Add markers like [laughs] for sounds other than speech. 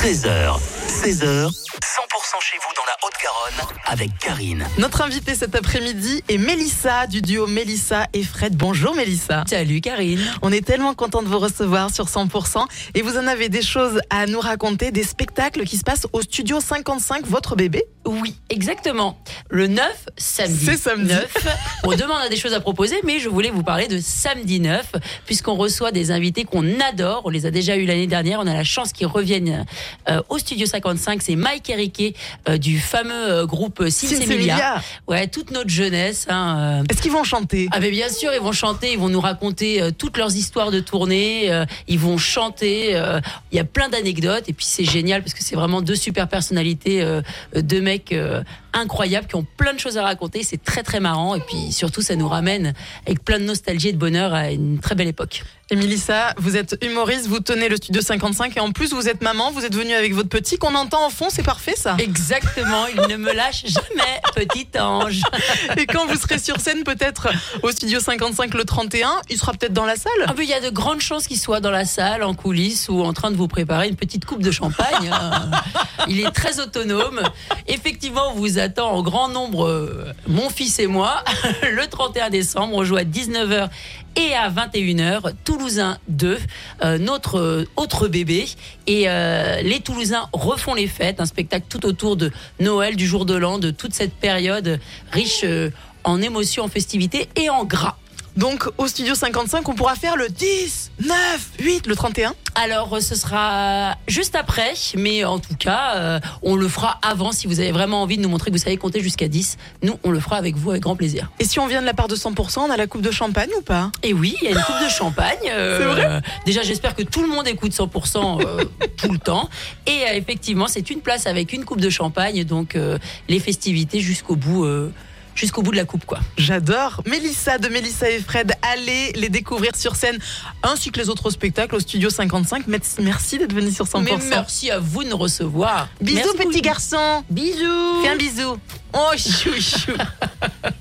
13h, 16h, 100% chez vous dans la Haute-Garonne avec Karine. Notre invité cet après-midi est Mélissa du duo Mélissa et Fred. Bonjour Mélissa. Salut Karine. On est tellement content de vous recevoir sur 100% et vous en avez des choses à nous raconter, des spectacles qui se passent au studio 55, votre bébé Oui, exactement. Le 9, samedi. C'est samedi. 9. On demande a des choses à proposer, mais je voulais vous parler de samedi 9, puisqu'on reçoit des invités qu'on adore. On les a déjà eu l'année dernière. On a la chance qu'ils reviennent euh, au studio 55. C'est Mike et Riquet euh, du fameux euh, groupe Sinsemilia. Ouais, toute notre jeunesse. hein, euh, Est-ce qu'ils vont chanter? Ah bien sûr, ils vont chanter, ils vont nous raconter toutes leurs histoires de tournée, ils vont chanter, il y a plein d'anecdotes et puis c'est génial parce que c'est vraiment deux super personnalités, euh, mecs euh, incroyables qui ont plein de choses à raconter, c'est très très marrant et puis surtout ça nous ramène avec plein de nostalgie et de bonheur à une très belle époque. Et Mélissa, vous êtes humoriste, vous tenez le studio 55 et en plus vous êtes maman, vous êtes venue avec votre petit qu'on entend en fond, c'est parfait ça Exactement, il ne me lâche jamais, petit ange. Et quand vous serez sur scène peut-être au studio 55 le 31, il sera peut-être dans la salle Ah, il y a de grandes chances qu'il soit dans la salle, en coulisses ou en train de vous préparer une petite coupe de champagne. Euh, il est très autonome. Effectivement, vous attend en grand nombre, euh, mon fils et moi, [laughs] le 31 décembre. On joue à 19h et à 21h. Toulousain 2, euh, notre euh, autre bébé. Et euh, les Toulousains refont les fêtes. Un spectacle tout autour de Noël, du jour de l'an, de toute cette période riche en émotions, en festivités et en gras. Donc au studio 55, on pourra faire le 10, 9, 8, le 31 Alors, euh, ce sera juste après, mais en tout cas, euh, on le fera avant si vous avez vraiment envie de nous montrer que vous savez compter jusqu'à 10. Nous, on le fera avec vous avec grand plaisir. Et si on vient de la part de 100%, on a la coupe de champagne ou pas? Et oui, il y a une coupe de champagne. euh, C'est vrai? Déjà, j'espère que tout le monde écoute 100% euh, tout le temps. Et effectivement, c'est une place avec une coupe de champagne, donc les festivités jusqu'au bout. Jusqu'au bout de la coupe, quoi. J'adore. Mélissa de Mélissa et Fred, allez les découvrir sur scène, ainsi que les autres spectacles au studio 55. Merci, d'être venu sur 100%. Mais merci à vous de nous recevoir. Bisous Merci petit garçon. Bisous. Fais un bisou. Oh chou chou. [laughs]